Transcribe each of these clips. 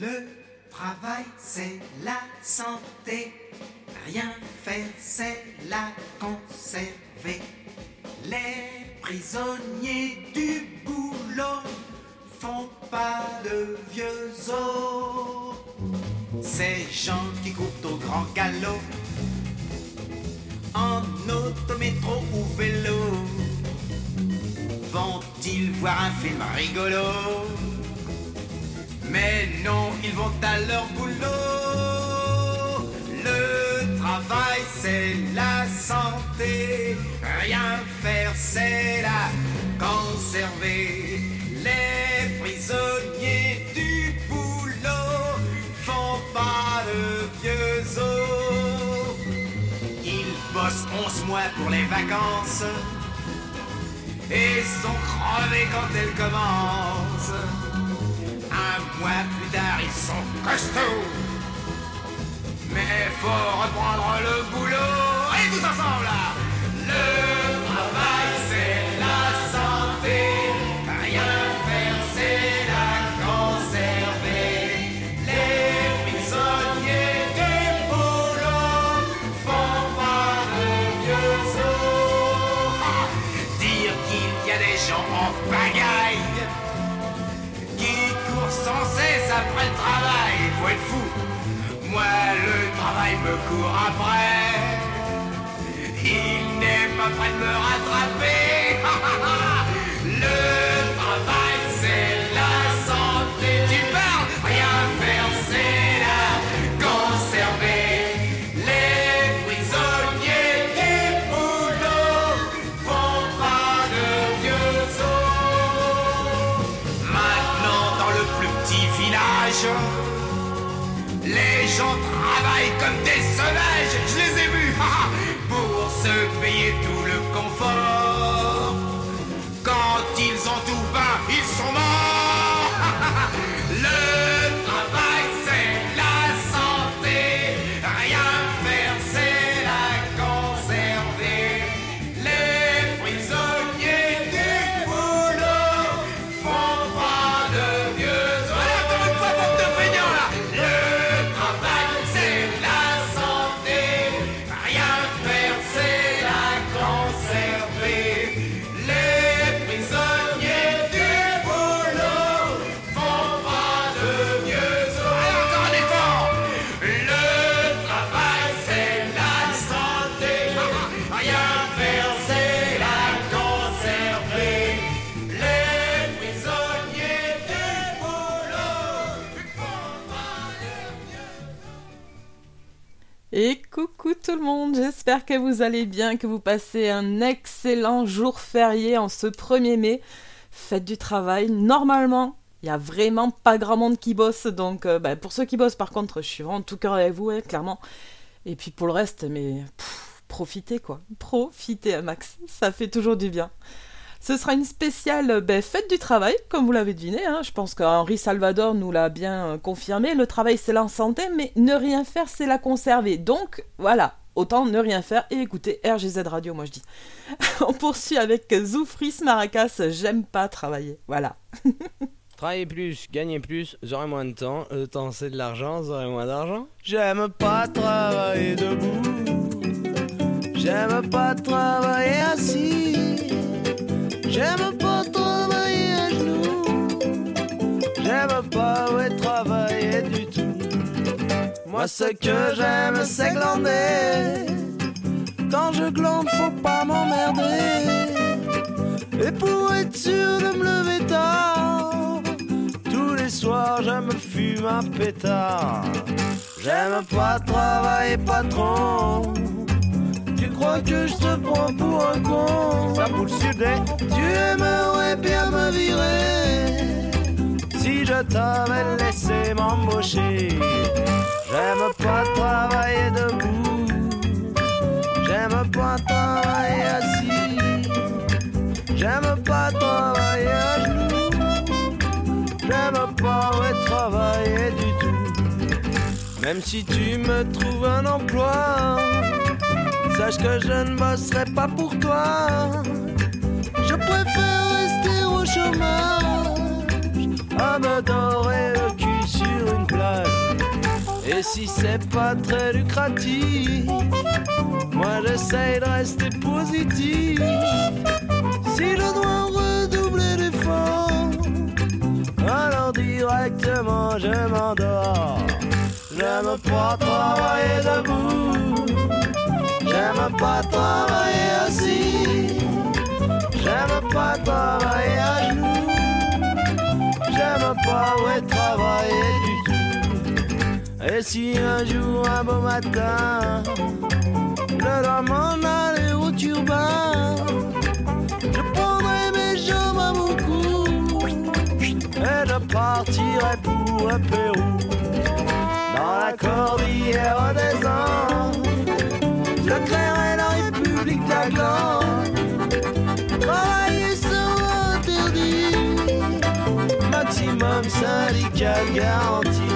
Le travail, c'est la santé. Rien faire, c'est la conserver. Les prisonniers du boulot font pas de vieux os. Ces gens qui courent au grand galop, en auto, métro ou vélo, vont-ils voir un film rigolo? Mais non, ils vont à leur boulot. Le travail, c'est la santé. Rien faire, c'est la conserver. Les prisonniers du boulot font pas de vieux os. Ils bossent 11 mois pour les vacances et sont crevés quand elles commencent. Un mois plus tard, ils sont costauds. Mais faut reprendre le boulot. Et tous ensemble Moi, le travail me court après. Il n'est pas prêt de me rattraper. Je les ai vus, pour se payer tout le confort. Que vous allez bien, que vous passez un excellent jour férié en ce 1er mai. Fête du travail, normalement, il y a vraiment pas grand monde qui bosse, donc euh, bah, pour ceux qui bossent par contre, je suis vraiment tout cœur avec vous, hein, clairement. Et puis pour le reste, mais profitez quoi, profitez à max, ça fait toujours du bien. Ce sera une spéciale ben, fête du travail, comme vous l'avez deviné. hein. Je pense qu'Henri Salvador nous l'a bien euh, confirmé. Le travail, c'est la santé, mais ne rien faire, c'est la conserver. Donc, voilà. Autant ne rien faire et écouter RGZ Radio, moi je dis. On poursuit avec Zoufris Maracas. J'aime pas travailler. Voilà. Travailler plus, gagner plus, j'aurai moins de temps. Le temps c'est de l'argent, j'aurai moins d'argent. J'aime pas travailler debout. J'aime pas travailler assis. J'aime pas travailler à genoux. J'aime pas travailler. Moi ce que j'aime c'est glander. Quand je glande faut pas m'emmerder. Et pour être sûr de me lever tard, tous les soirs je me fume un pétard. J'aime pas travailler patron. Tu crois que je te prends pour un con? Ça pour le sud Tu aimerais bien me virer Si je t'avais laissé m'embaucher. J'aime pas travailler debout. J'aime pas travailler assis. J'aime pas travailler à genoux. J'aime pas travailler du tout. Même si tu me trouves un emploi Sache que je ne bosserai pas pour toi. Je préfère rester au chômage À me dorer le cul sur une Et si c'est pas très lucratif, moi j'essaye de rester positif. Si je dois redoubler d'efforts, alors directement je m'endors. J'aime pas travailler debout, j'aime pas travailler assis, j'aime pas travailler à genoux, j'aime pas ouais, travailler du tout. Et si un jour, un beau matin, je dois m'en aller au turbin, je prendrai mes jambes à mon cou et je partirai pour le Pérou. Dans la cordillère des maximum syndical garanti.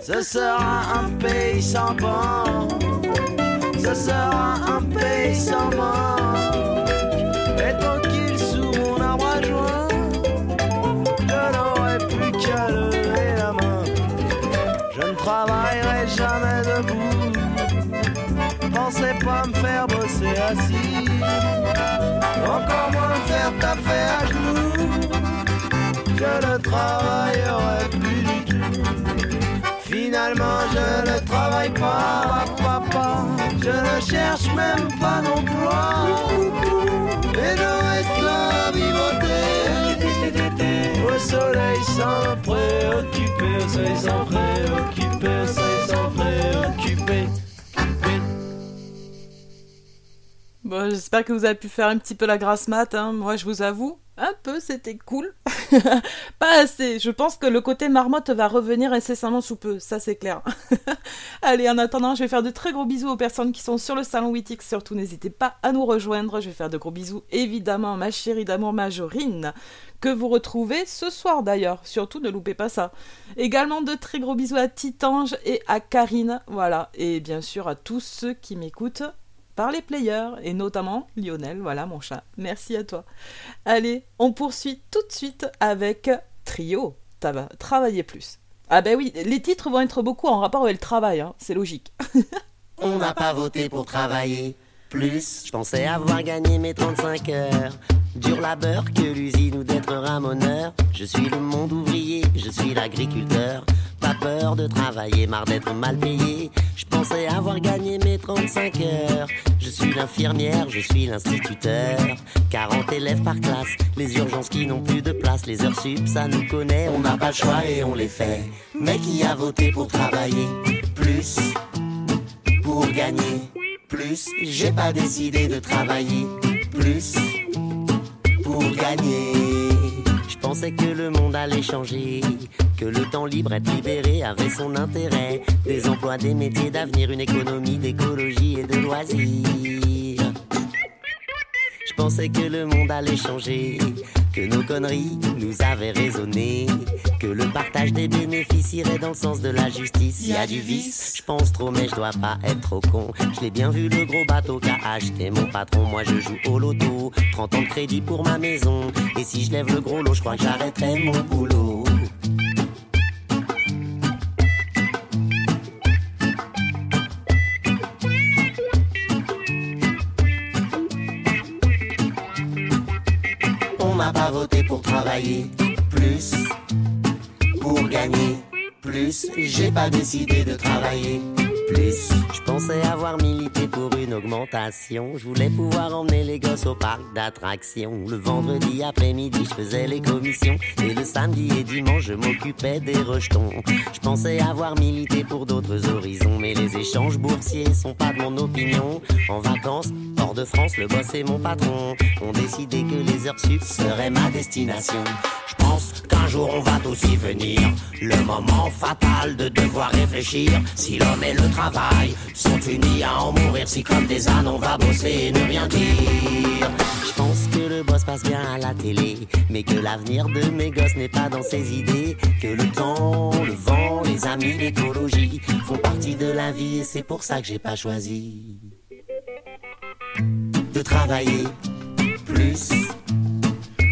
Ce sera un pays sans banque, ce sera un pays sans manque. Et tranquille sous mon arbre joint, je n'aurai plus qu'à lever la main. Je ne travaillerai jamais debout. Pensez pas me faire bosser assis. Encore moins me faire taper à genoux. Je ne travaillerai plus du tout. Finalement, je ne travaille pas, papa. Je ne cherche même pas d'emploi. Et là à vivoter. Au soleil sans préoccuper, au soleil sans préoccuper, au soleil sans préoccuper. Bon, j'espère que vous avez pu faire un petit peu la grasse mat. Hein. Moi, je vous avoue, un peu, c'était cool. Pas assez. Je pense que le côté marmotte va revenir incessamment sous peu. Ça, c'est clair. Allez, en attendant, je vais faire de très gros bisous aux personnes qui sont sur le salon Witix. Surtout, n'hésitez pas à nous rejoindre. Je vais faire de gros bisous, évidemment, à ma chérie d'amour Majorine, que vous retrouvez ce soir d'ailleurs. Surtout, ne loupez pas ça. Également, de très gros bisous à Titange et à Karine. Voilà. Et bien sûr, à tous ceux qui m'écoutent par les players, et notamment Lionel, voilà mon chat. Merci à toi. Allez, on poursuit tout de suite avec Trio. Travailler plus. Ah ben oui, les titres vont être beaucoup en rapport avec le travail, hein, c'est logique. On n'a pas voté pour travailler plus. Je pensais avoir gagné mes 35 heures. Dur labeur que l'usine ou d'être ramoneur. Je suis le monde ouvrier, je suis l'agriculteur. Pas peur de travailler, marre d'être mal payé. Pensais avoir gagné mes 35 heures. Je suis l'infirmière, je suis l'instituteur. 40 élèves par classe, les urgences qui n'ont plus de place. Les heures sup, ça nous connaît, on n'a pas le choix et on les fait. Mais qui a voté pour travailler plus pour gagner plus? J'ai pas décidé de travailler plus pour gagner. Je pensais que le monde allait changer, que le temps libre être libéré avait son intérêt. Des emplois, des métiers d'avenir, une économie d'écologie et de loisirs. Je pensais que le monde allait changer, que nos conneries nous avaient raisonné, que le partage des bénéfices irait dans le sens de la justice. Y a du vice, je pense trop, mais je dois pas être trop con. Je l'ai bien vu le gros bateau qu'a acheté mon patron. Moi je joue au loto, 30 ans de crédit pour ma maison. Et si je lève le gros lot, je crois que j'arrêterai mon boulot. Pas voté pour travailler. Plus, pour gagner. Plus. J'ai pas décidé de travailler Je pensais avoir milité pour une augmentation. Je voulais pouvoir emmener les gosses au parc d'attractions. Le vendredi après-midi, je faisais les commissions. Et le samedi et dimanche, je m'occupais des rejetons. Je pensais avoir milité pour d'autres horizons. Mais les échanges boursiers sont pas de mon opinion. En vacances, hors de France, le boss et mon patron ont décidé que les heures sup seraient ma destination. Je pense qu'un jour on va tous y venir. Le moment fatal de devoir réfléchir. Si l'homme et le travail sont unis à en mourir, si comme des ânes on va bosser et ne rien dire. Je pense que le boss passe bien à la télé, mais que l'avenir de mes gosses n'est pas dans ses idées. Que le temps, le vent, les amis, l'écologie font partie de la vie et c'est pour ça que j'ai pas choisi de travailler plus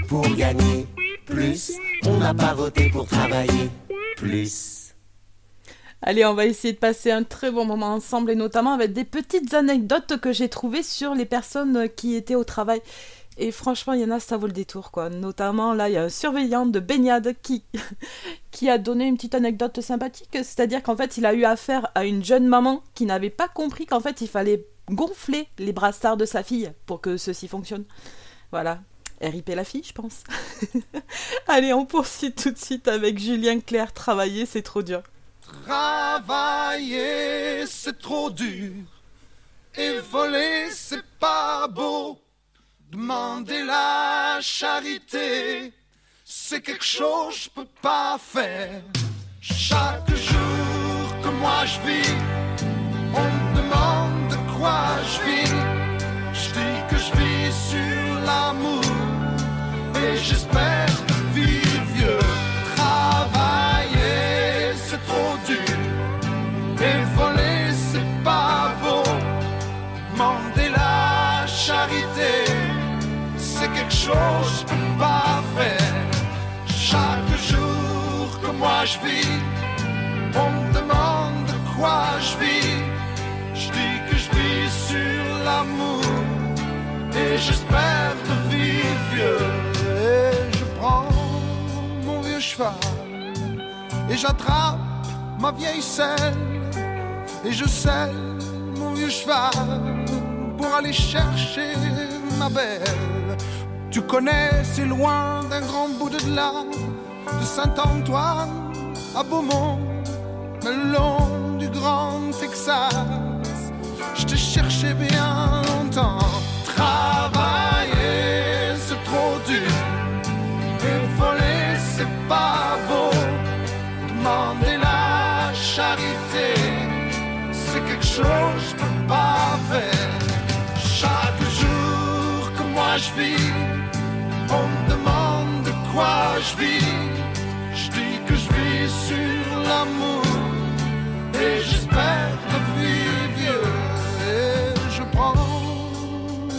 pour gagner plus. On n'a pas voté pour travailler plus. Allez, on va essayer de passer un très bon moment ensemble et notamment avec des petites anecdotes que j'ai trouvées sur les personnes qui étaient au travail. Et franchement, il y en a, ça vaut le détour, quoi. Notamment, là, il y a un surveillant de baignade qui, qui a donné une petite anecdote sympathique. C'est-à-dire qu'en fait, il a eu affaire à une jeune maman qui n'avait pas compris qu'en fait, il fallait gonfler les brassards de sa fille pour que ceci fonctionne. Voilà. RIP la fille, je pense. Allez, on poursuit tout de suite avec Julien Clerc. Travailler, c'est trop dur. Travailler, c'est trop dur. Et voler, c'est pas beau. Demander la charité, c'est quelque chose que je peux pas faire. Chaque jour que moi je vis, on me demande de quoi je vis. Je dis que je vis sur l'amour et j'espère je peux pas faire. Chaque jour que moi je vis, on me demande de quoi je vis. Je dis que je vis sur l'amour et j'espère de vivre vieux. Et je prends mon vieux cheval et j'attrape ma vieille selle et je selle mon vieux cheval pour aller chercher ma belle. Tu connais, c'est loin d'un grand bout de là, de Saint-Antoine à Beaumont, le long du grand Texas. Je te cherchais bien longtemps. Travailler, c'est trop dur. Et voler, c'est pas beau. Demander la charité, c'est quelque chose que je peux pas faire. Chaque jour que moi je vis, je vis. Je dis que je vis sur l'amour et j'espère de vivre vieux. Et je prends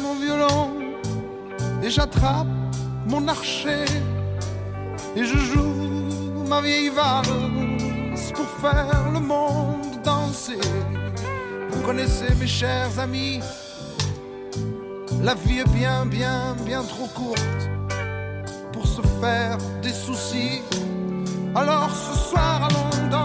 mon violon et j'attrape mon archer et je joue ma vieille valse pour faire le monde danser. Vous connaissez mes chers amis, la vie est bien, bien, bien trop courte des soucis. Alors ce soir allons danser.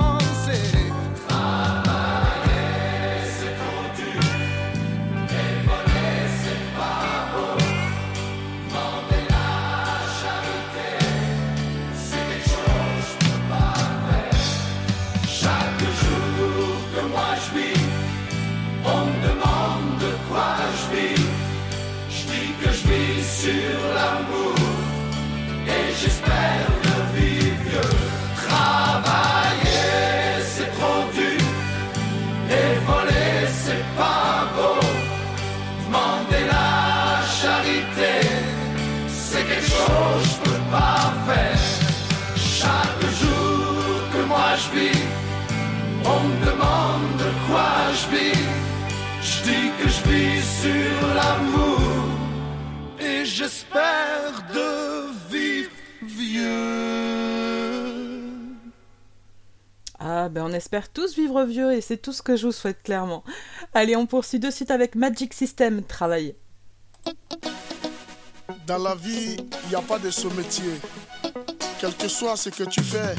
Je vis. Je dis que je vis sur l'amour et j'espère de vivre vieux. Ah, ben on espère tous vivre vieux et c'est tout ce que je vous souhaite clairement. Allez, on poursuit de suite avec Magic System, travailler. Dans la vie, il n'y a pas de sous-métier. Quel que soit ce que tu fais,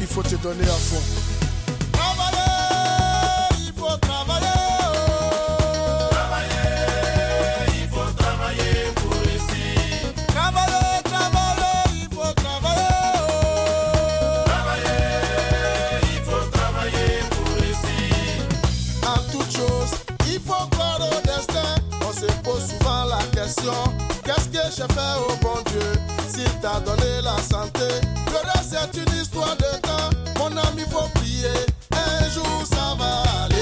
il faut te donner à fond. Qu'est-ce que j'ai fait au bon Dieu S'il t'a donné la santé, le reste c'est une histoire de temps. Mon ami, faut prier. Un jour ça va aller.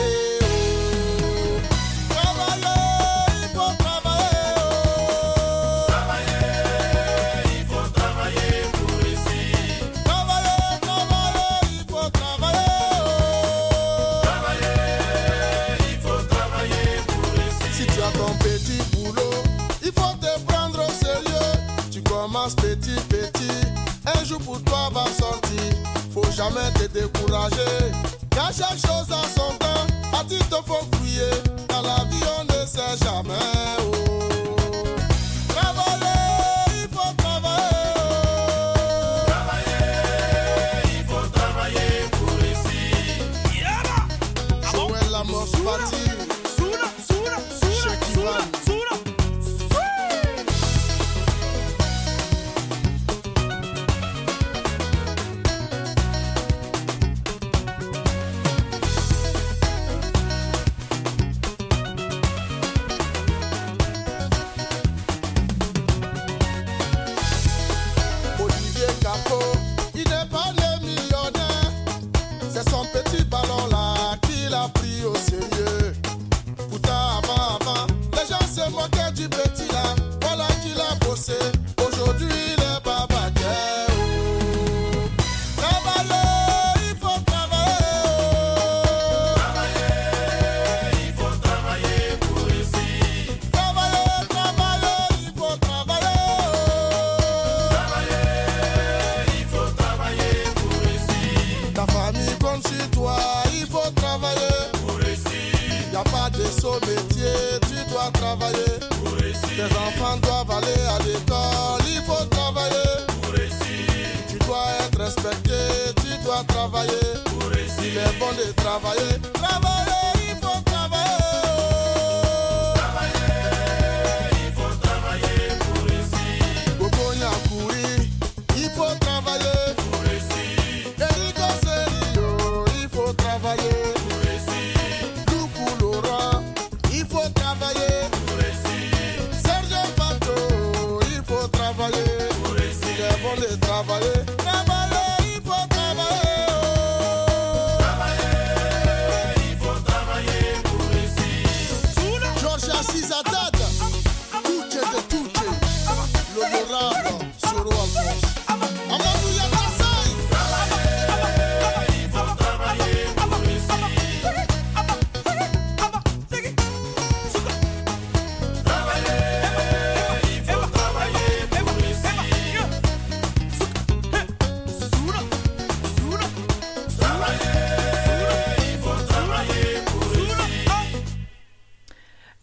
jamais te décourager. Car chaque chose a son temps, à titre faut fouiller. Dans la vie, on ne sait jamais.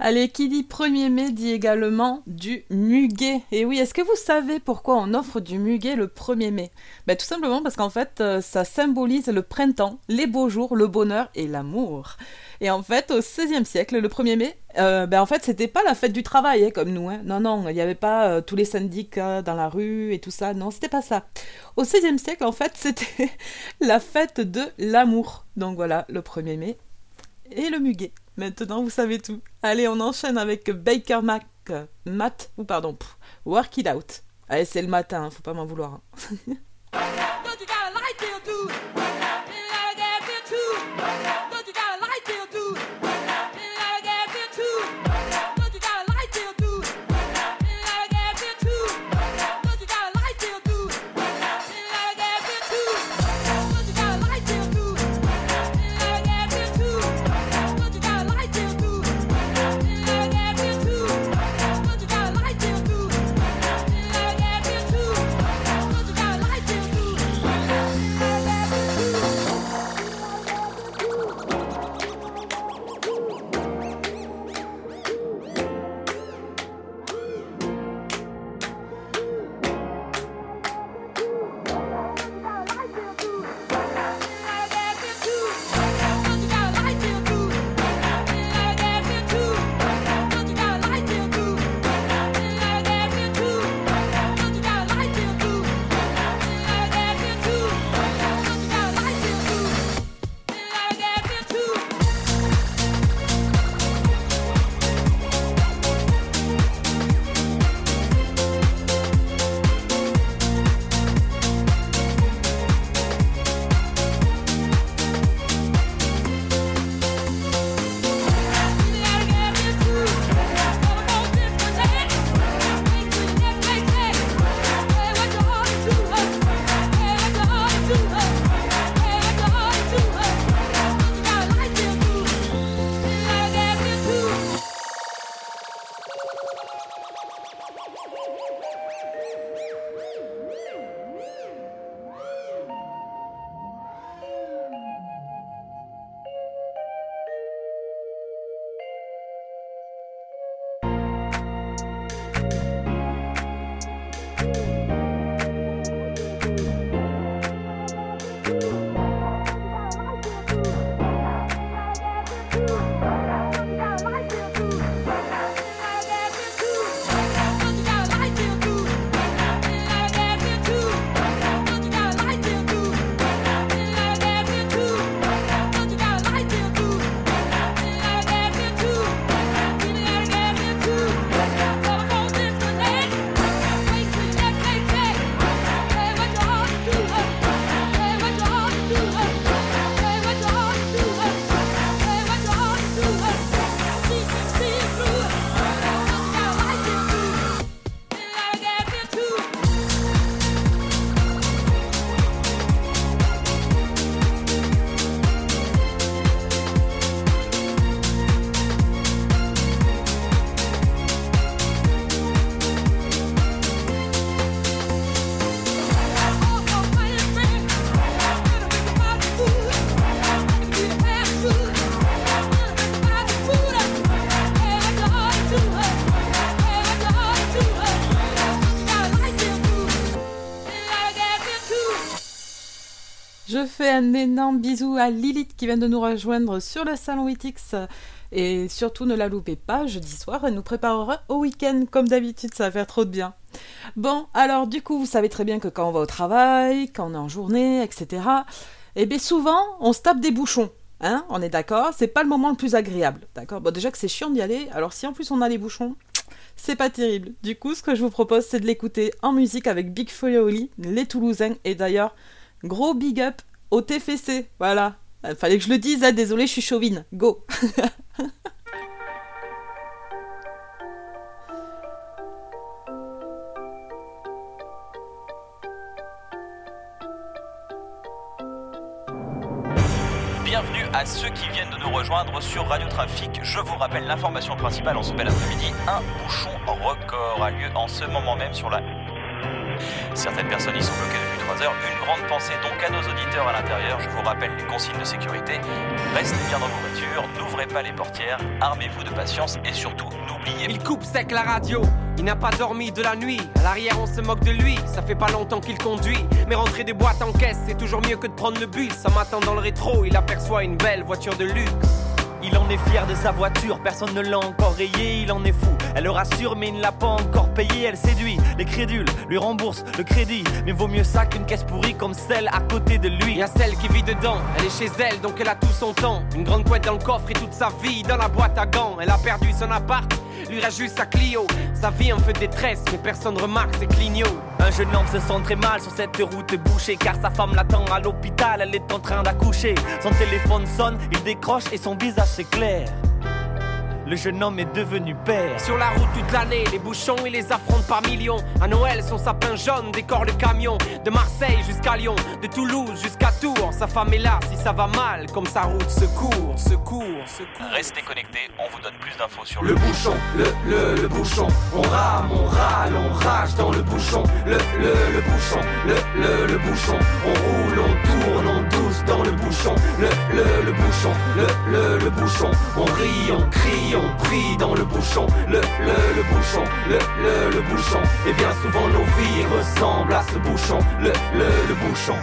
Allez, qui dit 1er mai dit également du muguet. Et oui, est-ce que vous savez pourquoi on offre du muguet le 1er mai? Ben, Tout simplement parce qu'en fait, euh, ça symbolise le printemps, les beaux jours, le bonheur et l'amour. Et en fait, au XVIe siècle, le 1er mai, euh, ben en fait, c'était pas la fête du travail hein, comme nous. hein. Non, non, il n'y avait pas euh, tous les syndicats dans la rue et tout ça. Non, c'était pas ça. Au XVIe siècle, en fait, c'était la fête de l'amour. Donc voilà, le 1er mai et le muguet. Maintenant, vous savez tout. Allez, on enchaîne avec Baker Mac, Matt, ou pardon, Work It Out. Allez, c'est le matin, faut pas m'en vouloir. hein. Je fais un énorme bisou à Lilith qui vient de nous rejoindre sur le salon Witix. Et surtout, ne la loupez pas, jeudi soir, elle nous préparera au week-end, comme d'habitude, ça va faire trop de bien. Bon, alors du coup, vous savez très bien que quand on va au travail, quand on est en journée, etc., eh bien souvent, on se tape des bouchons. Hein, on est d'accord, c'est pas le moment le plus agréable. D'accord? Bon, déjà que c'est chiant d'y aller, alors si en plus on a les bouchons, c'est pas terrible. Du coup, ce que je vous propose, c'est de l'écouter en musique avec Big Foley les Toulousains. Et d'ailleurs, gros big up au TFC. Voilà. Euh, Fallait que je le dise, hein, désolé, je suis chauvine. Go Bienvenue à ceux qui viennent de nous rejoindre sur Radio Trafic. Je vous rappelle l'information principale en ce bel après-midi. Un bouchon record a lieu en ce moment même sur la... Certaines personnes y sont bloquées depuis 3 heures. Une grande pensée donc à nos auditeurs à l'intérieur. Je vous rappelle les consignes de sécurité. Restez bien dans vos voitures, n'ouvrez pas les portières, armez-vous de patience et surtout n'oubliez Il coupe sec la radio, il n'a pas dormi de la nuit. À l'arrière, on se moque de lui, ça fait pas longtemps qu'il conduit. Mais rentrer des boîtes en caisse, c'est toujours mieux que de prendre le bus. Ça m'attend dans le rétro, il aperçoit une belle voiture de luxe. Il en est fier de sa voiture, personne ne l'a encore rayé, il en est fou. Elle le rassure, mais il ne l'a pas encore payé. Elle séduit les crédules, lui rembourse le crédit. Mais vaut mieux ça qu'une caisse pourrie comme celle à côté de lui. Y a celle qui vit dedans, elle est chez elle, donc elle a tout son temps. Une grande couette dans le coffre et toute sa vie dans la boîte à gants. Elle a perdu son appart, lui reste juste sa Clio. Sa vie en de détresse, mais personne remarque ses clignots. Un jeune homme se sent très mal sur cette route bouchée car sa femme l'attend à l'hôpital, elle est en train d'accoucher. Son téléphone sonne, il décroche et son visage s'éclaire. Le jeune homme est devenu père. Sur la route toute l'année, les bouchons, il les affronte par millions. À Noël, son sapin jaune décore le camion. De Marseille jusqu'à Lyon, de Toulouse jusqu'à Tours. Sa femme est là si ça va mal, comme sa route secours, secours, secours. Restez connectés, on vous donne plus d'infos sur Le bouchon, le, le, le bouchon, on rame, on râle, on rage dans le bouchon, le, le, le bouchon, le, le, le bouchon, on roule, on tourne, on douce dans le bouchon, le, le, le bouchon, le, le, le bouchon, on rit, on crie, on prie dans le bouchon, le, le, le bouchon, le, le, le bouchon, et bien souvent nos vies ressemblent à ce bouchon, le, le, le bouchon.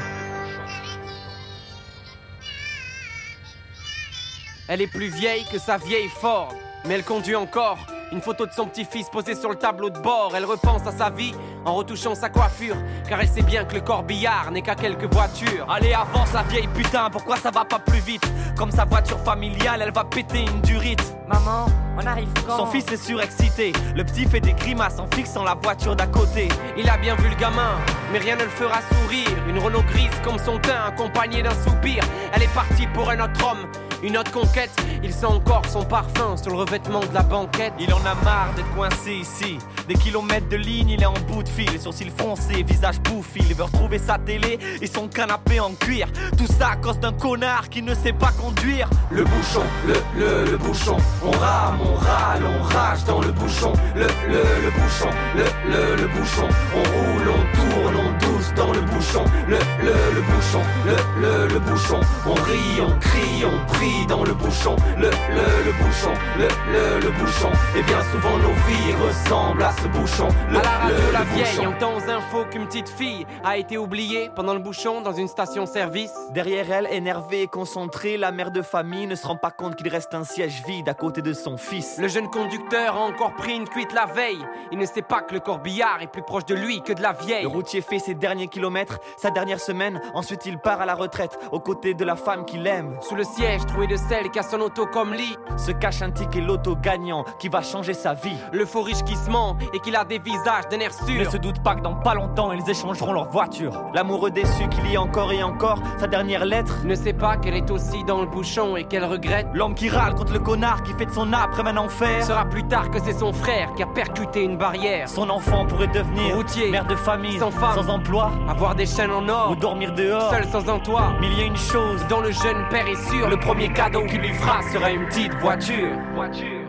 Elle est plus vieille que sa vieille Ford, mais elle conduit encore. Une photo de son petit-fils posée sur le tableau de bord. Elle repense à sa vie en retouchant sa coiffure, car elle sait bien que le corbillard n'est qu'à quelques voitures. Allez, avance la vieille putain, pourquoi ça va pas plus vite? Comme sa voiture familiale, elle va péter une durite. Maman, on arrive quand? Son fils est surexcité, le petit fait des grimaces en fixant la voiture d'à côté. Il a bien vu le gamin, mais rien ne le fera sourire. Une Renault grise comme son teint, accompagnée d'un soupir. Elle est partie pour un autre homme, une autre conquête. Il sent encore son parfum sur le revêtement de la banquette. Il en a marre d'être coincé ici. Des kilomètres de ligne, il est en bout de fil. Sourcils foncés, visage bouffi. Il veut retrouver sa télé et son canapé en cuir. Tout ça à cause d'un connard qui ne sait pas conduire. Le bouchon, le, le, le bouchon, on rame, on râle, on rage dans le bouchon, le, le, le bouchon, le, le, le bouchon, on roule, on tourne, on dans le bouchon, le, le, le bouchon, le, le, le bouchon, on rit, on crie, on prie dans le bouchon, le, le, le bouchon, le, le, le bouchon, et bien souvent nos vies ressemblent à ce bouchon, le, À la radio, le, la le vieille bouchon. entend aux infos qu'une petite fille a été oubliée pendant le bouchon dans une station-service. Derrière elle, énervée et concentrée, la mère de famille ne se rend pas compte qu'il reste un siège vide à côté de son fils. Le jeune conducteur a encore pris une cuite la veille. Il ne sait pas que le corbillard est plus proche de lui que de la vieille. Le routier fait ses derniers kilomètres, sa dernière semaine, ensuite il part à la retraite, aux côtés de la femme qu'il aime. Sous le siège, troué de celle qui a son auto comme lit. Se cache un ticket loto gagnant qui va changer sa vie. Le faux riche qui se ment et qu'il a des visages d'un air Ne se doute pas que dans pas longtemps ils échangeront leur voiture. L'amoureux déçu qui lit encore et encore sa dernière lettre. Ne sait pas qu'elle est aussi dans le bouchon et qu'elle regrette. L'homme qui râle contre le connard qui fait de son après un enfer. Sera plus tard que c'est son frère qui a percuté une barrière. Son enfant pourrait devenir Routier, mère de famille, sans femme, sans emploi, Avoir des chaînes en or, ou dormir dehors. seul sans un toit. Mais il y a une chose Dont le jeune père est sûr, le premier cadeau qu'il lui fera sera une petite voiture, voiture.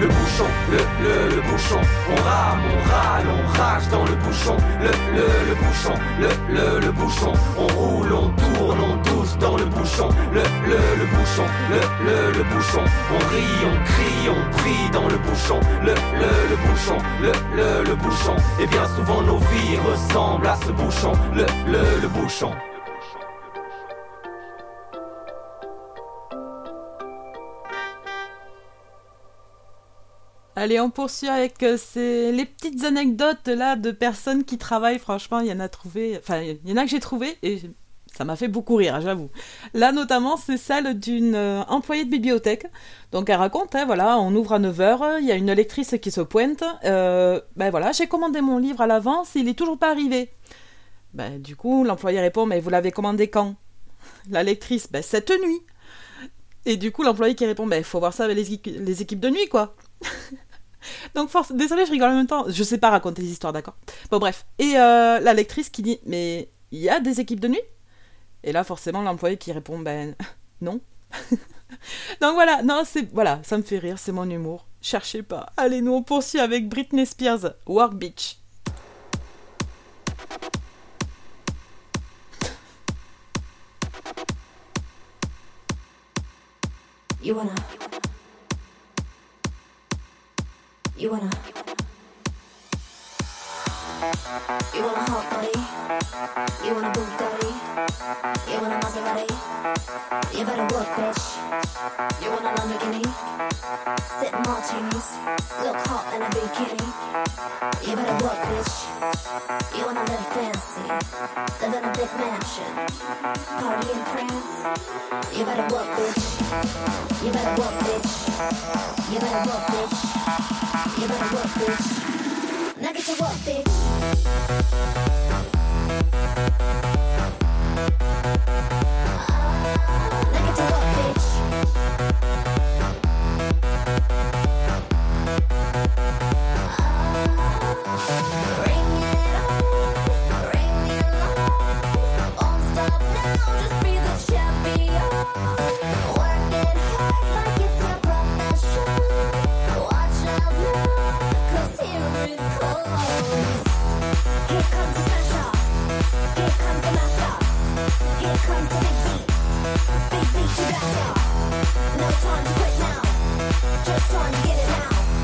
Le bouchon, le, le, le bouchon. On rame, on râle, on rage dans le bouchon, le, le, le bouchon, le, le, le bouchon. On roule, on tourne, on tousse dans le bouchon, le, le, le bouchon, le, le, le bouchon. On rit, on crie, on prie dans le bouchon, le, le, le bouchon, le, le, le bouchon. Et bien souvent nos vies ressemblent à ce bouchon, le, le, le bouchon. Allez, on poursuit avec euh, ces- les petites anecdotes là de personnes qui travaillent. Franchement, il y en a trouvé. Enfin, il y en a que j'ai trouvé et ça m'a fait beaucoup rire, hein, j'avoue. Là, notamment, c'est celle d'une euh, employée de bibliothèque. Donc, elle raconte, hein, voilà, on ouvre à 9h, il y a une lectrice qui se pointe. Euh, ben voilà, j'ai commandé mon livre à l'avance, il est toujours pas arrivé. Ben, du coup, l'employé répond, mais vous l'avez commandé quand? La lectrice, ben, cette nuit. Et du coup, l'employé qui répond, ben, faut voir ça avec les, les équipes de nuit, quoi. Donc, force... désolé, je rigole en même temps. Je sais pas raconter les histoires, d'accord Bon, bref. Et euh, la lectrice qui dit Mais il y a des équipes de nuit? Et là, forcément, l'employé qui répond Ben non. Donc voilà, non, c'est. Voilà, ça me fait rire, c'est mon humour. Cherchez pas. Allez, nous, on poursuit avec Britney Spears, Work Beach. You wanna. You want a hot body. You wanna a Bugatti. You want a Maserati. You better work, bitch. You want a Lamborghini. Sit martinis. Look hot in a bikini. You better work, bitch. You wanna live fancy. Live in a big mansion. Party in France. You better work, bitch. You better work, bitch. You better work, bitch. You better work, bitch. Now get work, bitch. Now get bitch. It on, bring on. Won't stop now, just be the champion. Hard like it's your profession. Just time to get it now.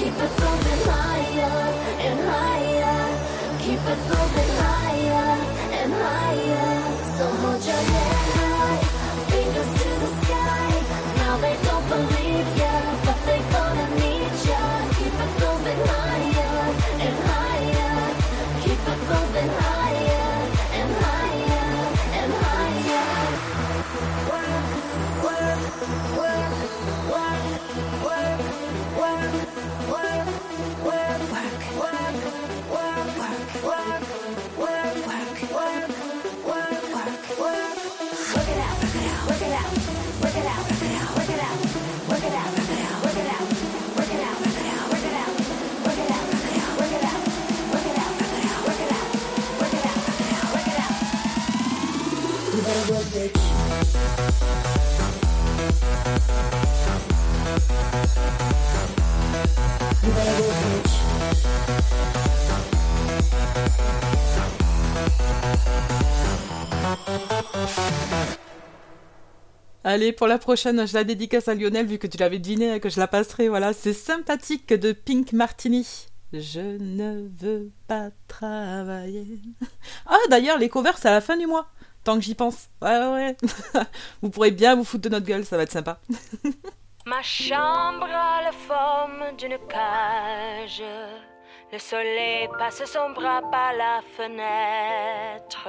Keep it moving higher and higher. Keep it moving higher and higher. So hold your head high, fingers to the sky. Now they don't believe ya, but they gonna need ya. Keep it moving higher and higher. Keep it moving higher and higher and higher. Work, work, work, work, work, work, work. Love. Allez, pour la prochaine, je la dédicace à Lionel, vu que tu l'avais deviné et que je la passerai. Voilà, c'est sympathique de Pink Martini. Je ne veux pas travailler. Ah, d'ailleurs, les covers, c'est à la fin du mois. Tant que j'y pense. Ouais, ouais. vous pourrez bien vous foutre de notre gueule, ça va être sympa. Ma chambre a la forme d'une cage. Le soleil passe son bras par la fenêtre.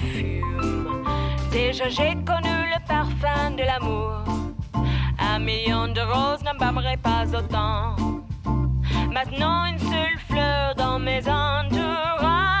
J'ai connu le parfum de l'amour, un million de roses n'embâmerait pas autant. Maintenant une seule fleur dans mes entourages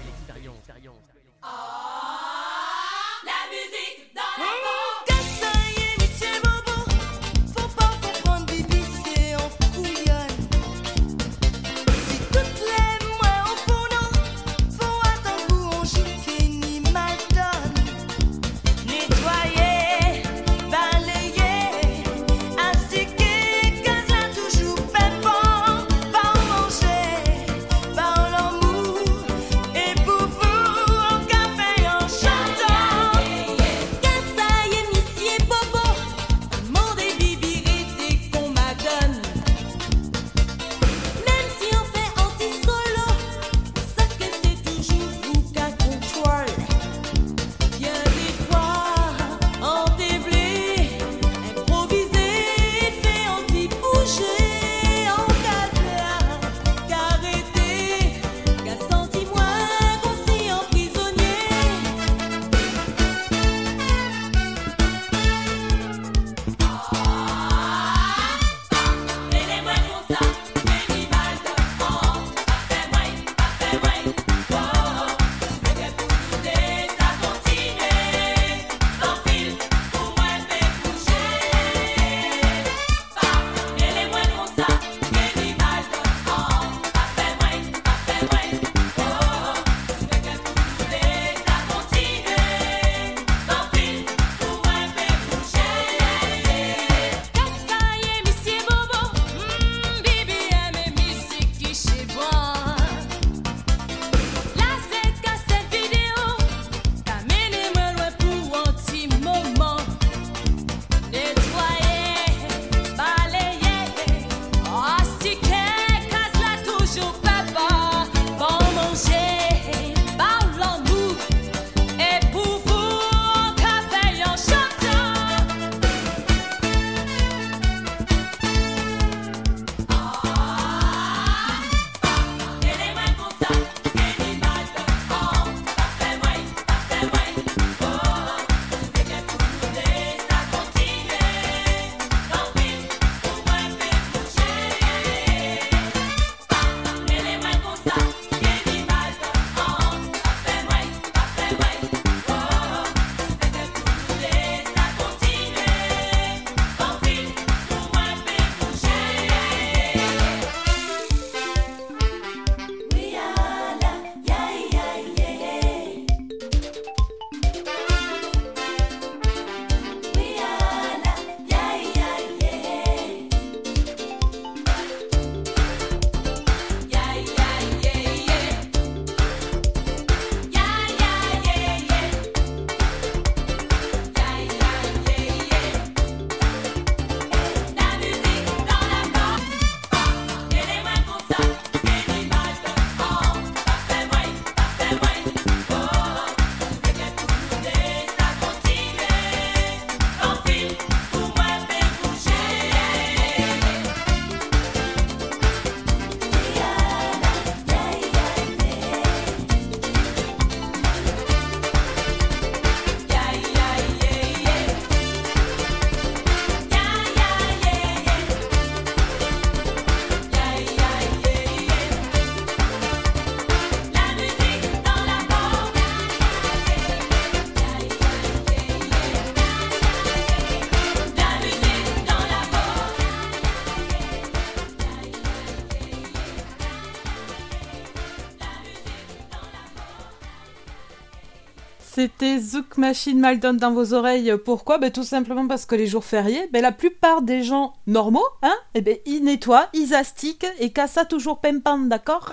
C'était Zouk Machine Maldon dans vos oreilles. Pourquoi? Ben, Tout simplement parce que les jours fériés, ben, la plupart des gens normaux, hein, eh ben, ils nettoient, ils astiquent et ça toujours pempan, d'accord?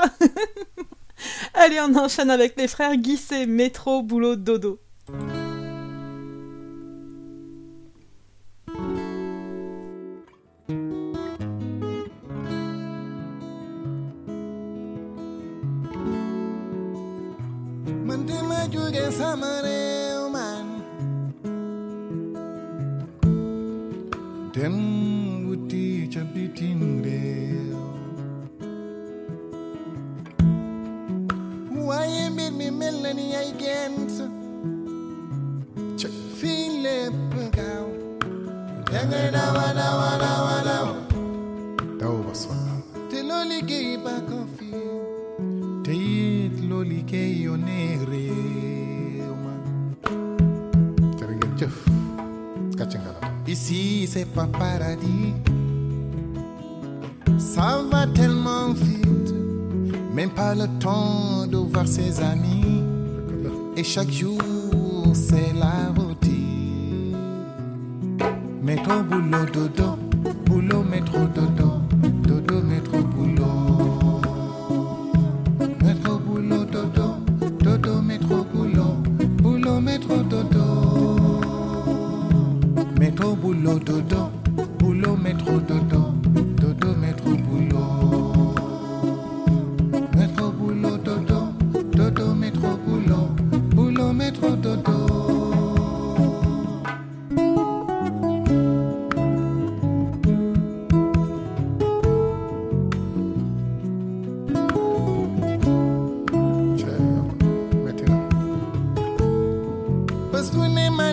Allez, on enchaîne avec les frères Guisset, métro, boulot, dodo. like you can summon a man. Then we teach a beating real. Why you made me melanie again? Philip Gao. Yanga dawa dawa dawa dawa. Dawa baswa. only gay back off. Liggéey yónnee réew ma jërë ngeen jëf gàcce nga la ici c'est pas paradis. Ça va tellement vite même pas le temps de voir ses amis. Et chaque jour c'est la routine. Métro boulot dodo. Boulot métro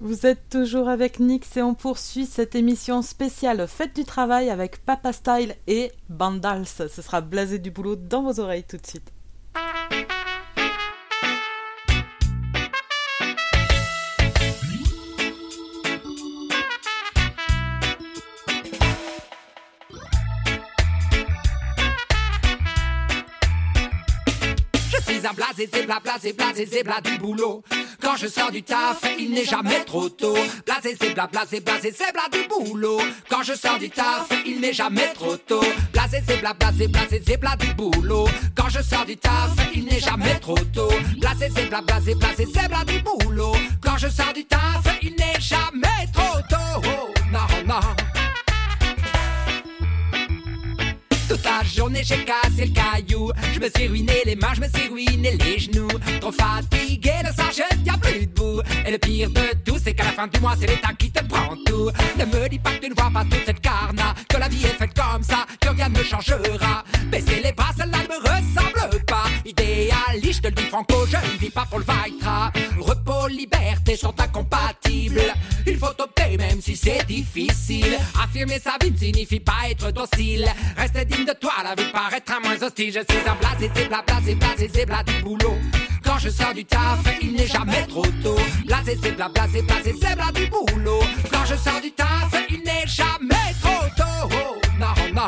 Vous êtes toujours avec Nix et on poursuit cette émission spéciale Fête du travail avec Papa Style et Bandals. Ce sera blasé du boulot dans vos oreilles tout de suite. Je suis un blasé, c'est bla, blasé, blasé, c'est bla du boulot. Quand je sors du taf, il n'est jamais trop tôt. Blasé, c'est bla, blasé, blasé, c'est bla du boulot. Quand je sors du taf, il n'est jamais trop tôt. Blasé, c'est bla, blasé, blasé, c'est bla du boulot. Quand je sors du taf, il n'est jamais trop tôt. Blasé, c'est bla, blasé, blasé, c'est bla du boulot. Quand je sors du taf, il n'est jamais trop tôt. La journée j'ai cassé le caillou. Je me suis ruiné les mains, je me suis ruiné les genoux. Trop fatigué, le soir je tiens plus debout. Et le pire de tout c'est qu'à la fin du mois c'est l'État qui te prend tout. Ne me dis pas que tu ne vois pas toute cette carna Que la vie est faite comme ça, que rien ne changera. Baisser les bras, celle-là me Je te le dis franco, je ne vis pas pour le Vaitra Repos, liberté sont incompatibles Il faut opter même si c'est difficile Affirmer sa vie ne signifie pas être docile Rester digne de toi, la vie paraîtra moins hostile Je suis un blasé, c'est bla, blasé, blasé, c'est bla du boulot quand je sors du taf, il n'est jamais trop tôt. Blasé, c'est bla, blasé, blasé, c'est bla du boulot. Quand je sors du taf, il n'est jamais trop tôt. Oh, non, non.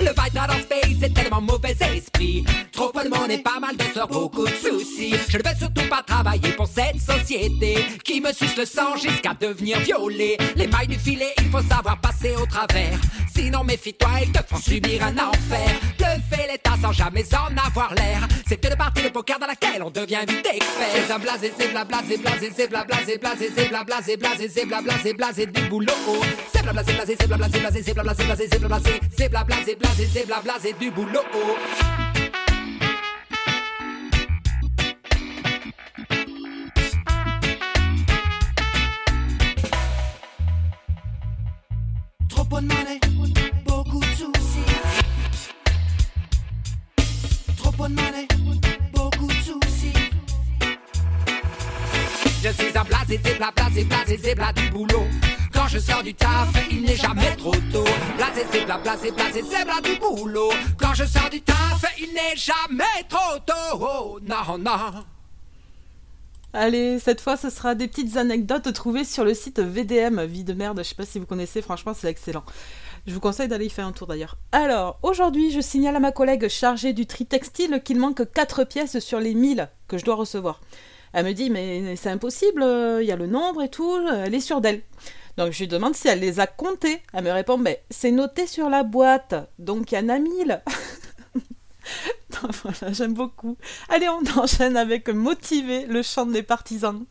Le Vitra dans Space c'est tellement mauvais esprit. Trop peu de pas mal de soeurs, beaucoup de soucis. Je ne veux surtout pas travailler pour cette société qui me suce le sang jusqu'à devenir violet. Les mailles du filet, il faut savoir passer au travers. Sinon, méfie-toi, ils te font subir un enfer. Le fait l'état sans jamais en avoir l'air. C'est une partie de poker dans laquelle on devient vite expert. C'est un blasé, c'est bla blasé, blasé, c'est bla blasé, blasé, c'est bla blasé, blasé, c'est bla blasé, blasé du boulot. C'est bla blasé, blasé, c'est bla blasé, blasé, c'est bla blasé, blasé, c'est bla blasé, c'est bla blasé, blasé, c'est bla blasé du Trop bonne monnaie, beaucoup de soucis. Trop bonne monnaie, beaucoup de soucis. Je suis un blasé, c'est bla blasé, blasé, c'est bla du boulot. Quand je sors du taf, il n'est jamais trop tôt. Blasé, c'est blasé, blasé, c'est du boulot. Quand je sors du taf, il n'est jamais trop tôt. Oh, non, non. Allez, cette fois, ce sera des petites anecdotes trouvées sur le site VDM, Vie de merde. Je sais pas si vous connaissez, franchement, c'est excellent. Je vous conseille d'aller y faire un tour d'ailleurs. Alors, aujourd'hui, je signale à ma collègue chargée du tri textile qu'il manque 4 pièces sur les 1000 que je dois recevoir. Elle me dit, mais c'est impossible, il y a le nombre et tout, elle est sûre d'elle. Donc je lui demande si elle les a comptés. Elle me répond, mais c'est noté sur la boîte, donc il y en a 1000. voilà, j'aime beaucoup. Allez, on enchaîne avec Motiver, le chant des partisans.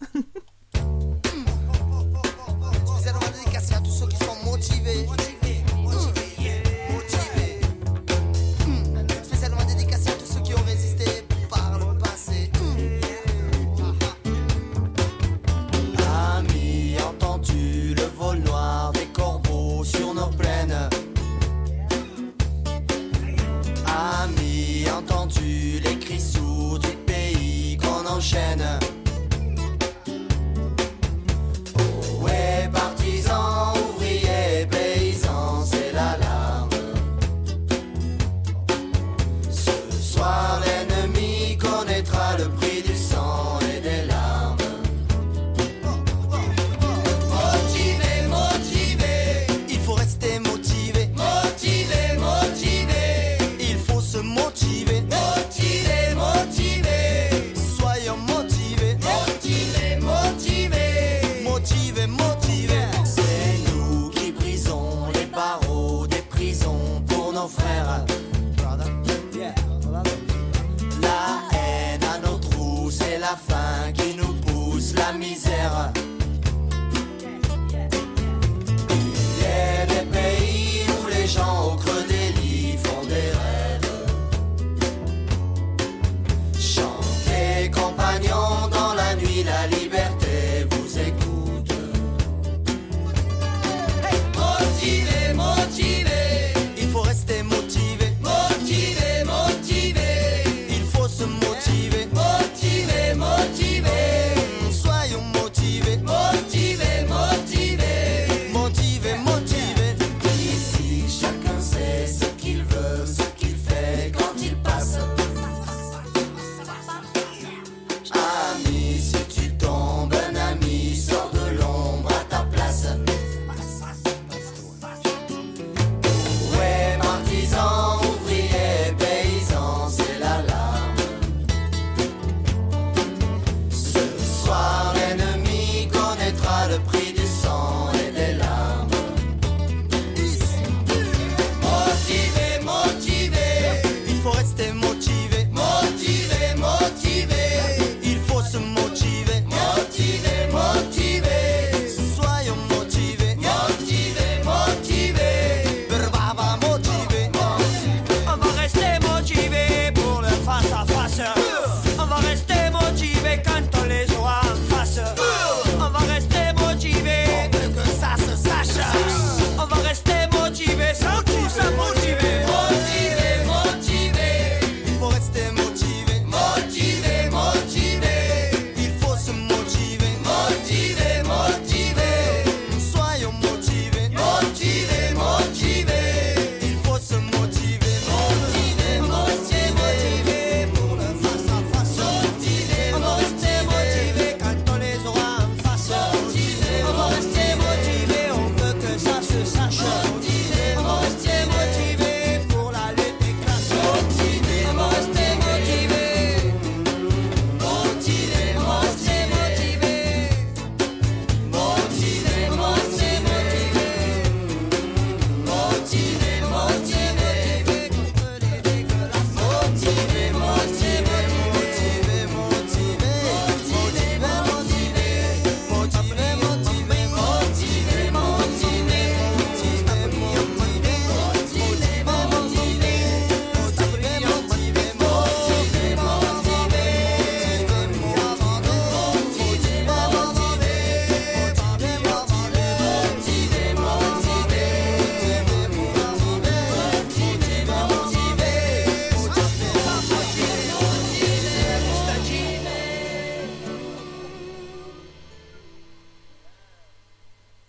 Pays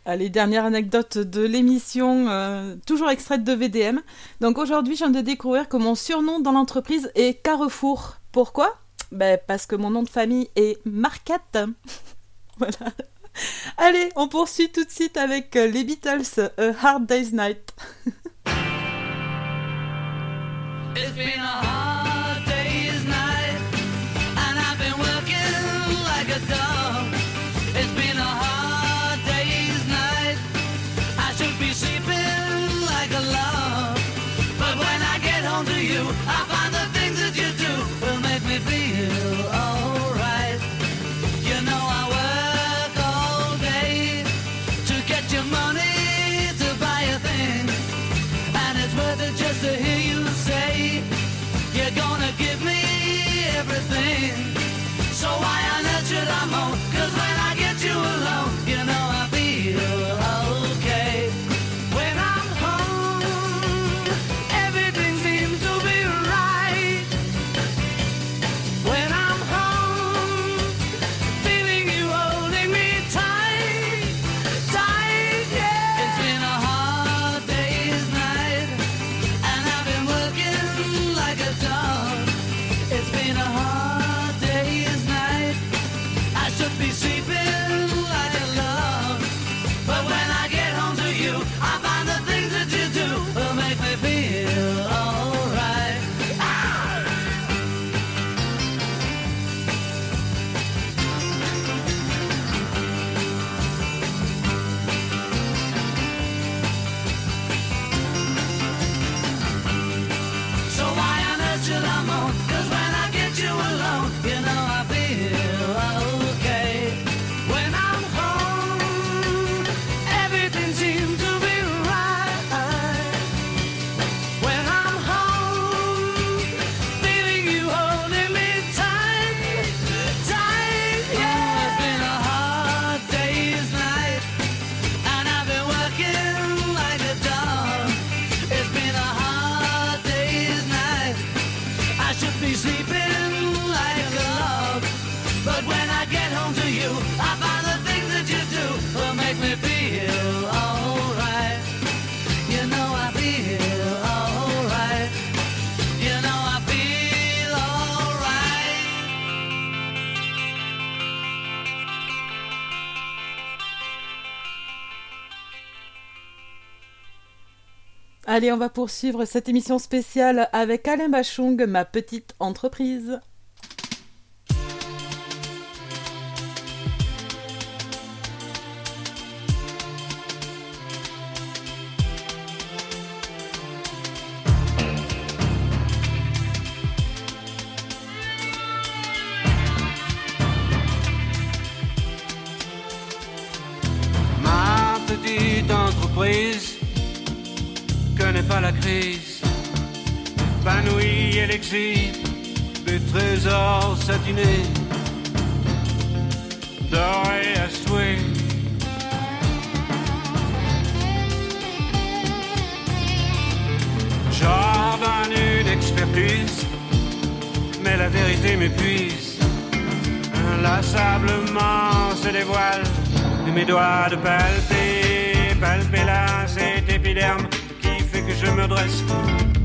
Allez, dernière anecdote de l'émission, euh, toujours extraite de VDM. Donc aujourd'hui, je viens de découvrir que mon surnom dans l'entreprise est Carrefour. Pourquoi? Ben, Parce que mon nom de famille est Marquette. voilà. Allez, on poursuit tout de suite avec euh, les Beatles, Hard Day's Night. Allez, on va poursuivre cette émission spéciale avec Alain Bachung, ma petite entreprise. Des trésors satinés, dorés à souhait. J'ordonne une expertise, mais la vérité m'épuise. Inlassablement se dévoile et mes doigts de palper, palper là cet épiderme qui fait que je me dresse,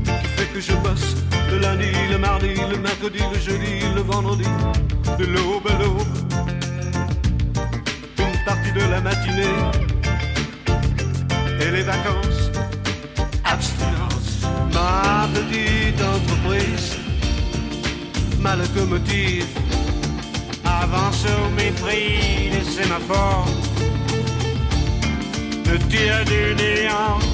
qui fait que je bosse le lundi, le mardi, le mercredi, le jeudi, le vendredi, de l'aube à l'aube, une partie de la matinée et les vacances, abstinence, ma petite entreprise, ma locomotive avance au mépris des sémaphores, me tire du néant.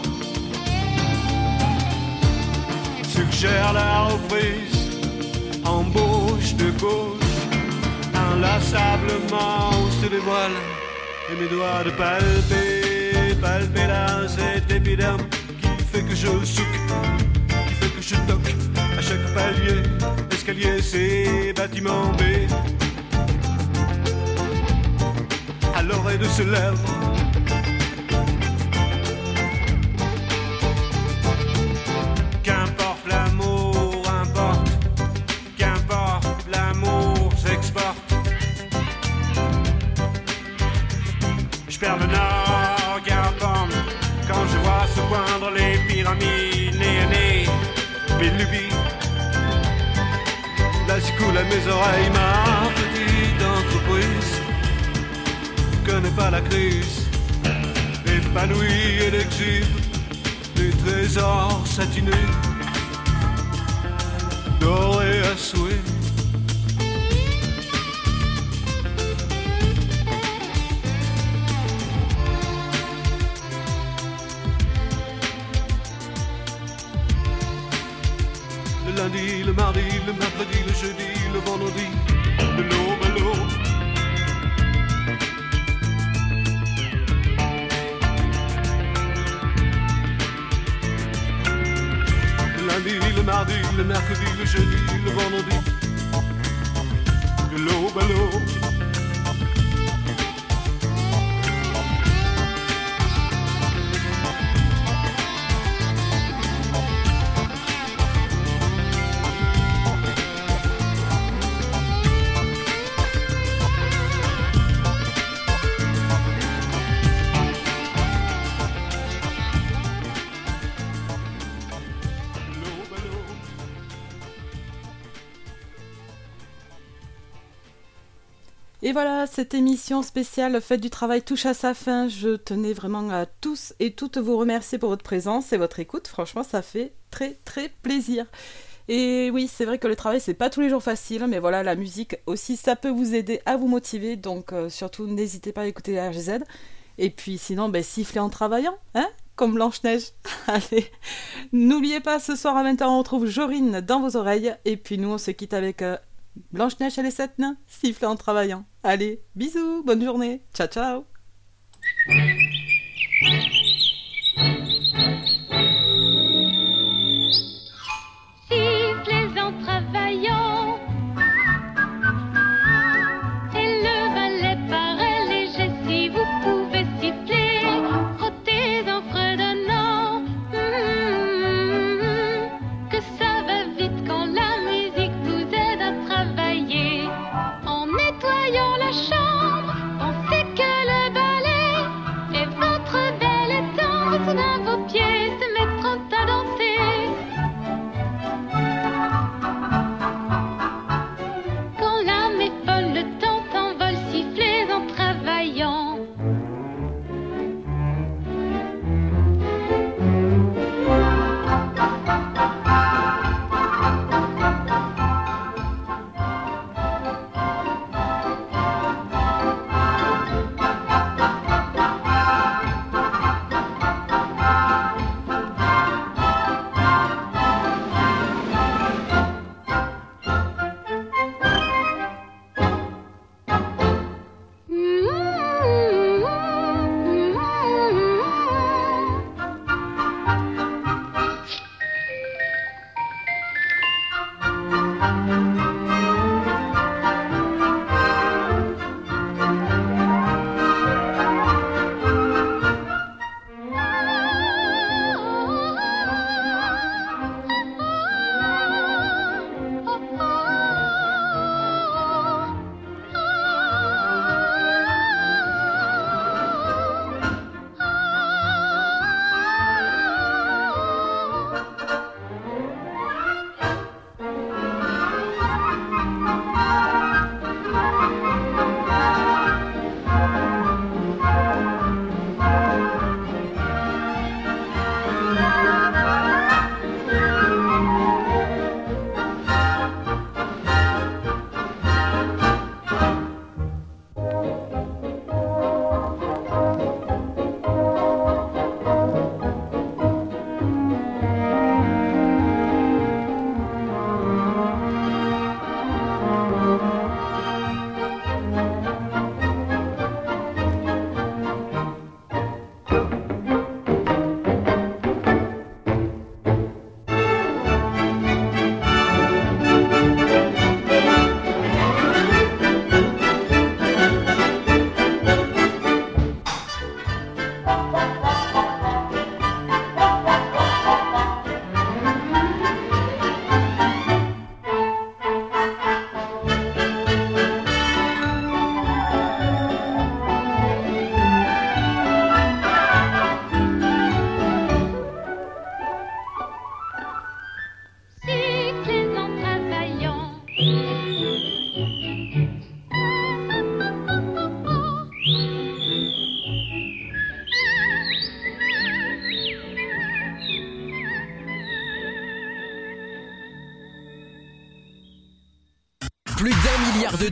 suggère la reprise, embauche de gauche, inlassablement se dévoile et mes doigts de palper, palper là cet épiderme qui fait que je souque, qui fait que je toque à chaque palier, escalier, c'est bâtiment B. À l'oreille de ce lèvre. Crise, épanouie et exhibe des trésors satinés, dorés à souhait. Le lundi, le mardi, le mercredi, le jeudi, le vendredi, mardi, le mercredi, le jeudi, le vendredi, de l'aube à l'aube. Et voilà, cette émission spéciale Fête du travail touche à sa fin. Je tenais vraiment à tous et toutes vous remercier pour votre présence et votre écoute. Franchement, ça fait très très plaisir. Et oui, c'est vrai que le travail, c'est pas tous les jours facile, mais voilà, la musique aussi, ça peut vous aider à vous motiver. Donc euh, surtout, n'hésitez pas à écouter la RGZ. Et puis sinon, ben, sifflez en travaillant, hein Comme Blanche-Neige. Allez, n'oubliez pas, ce soir à 20h, on retrouve Jorine dans vos oreilles. Et puis nous, on se quitte avec euh, Blanche-Neige et les sept nains, sifflez en travaillant. Allez, bisous, bonne journée, ciao ciao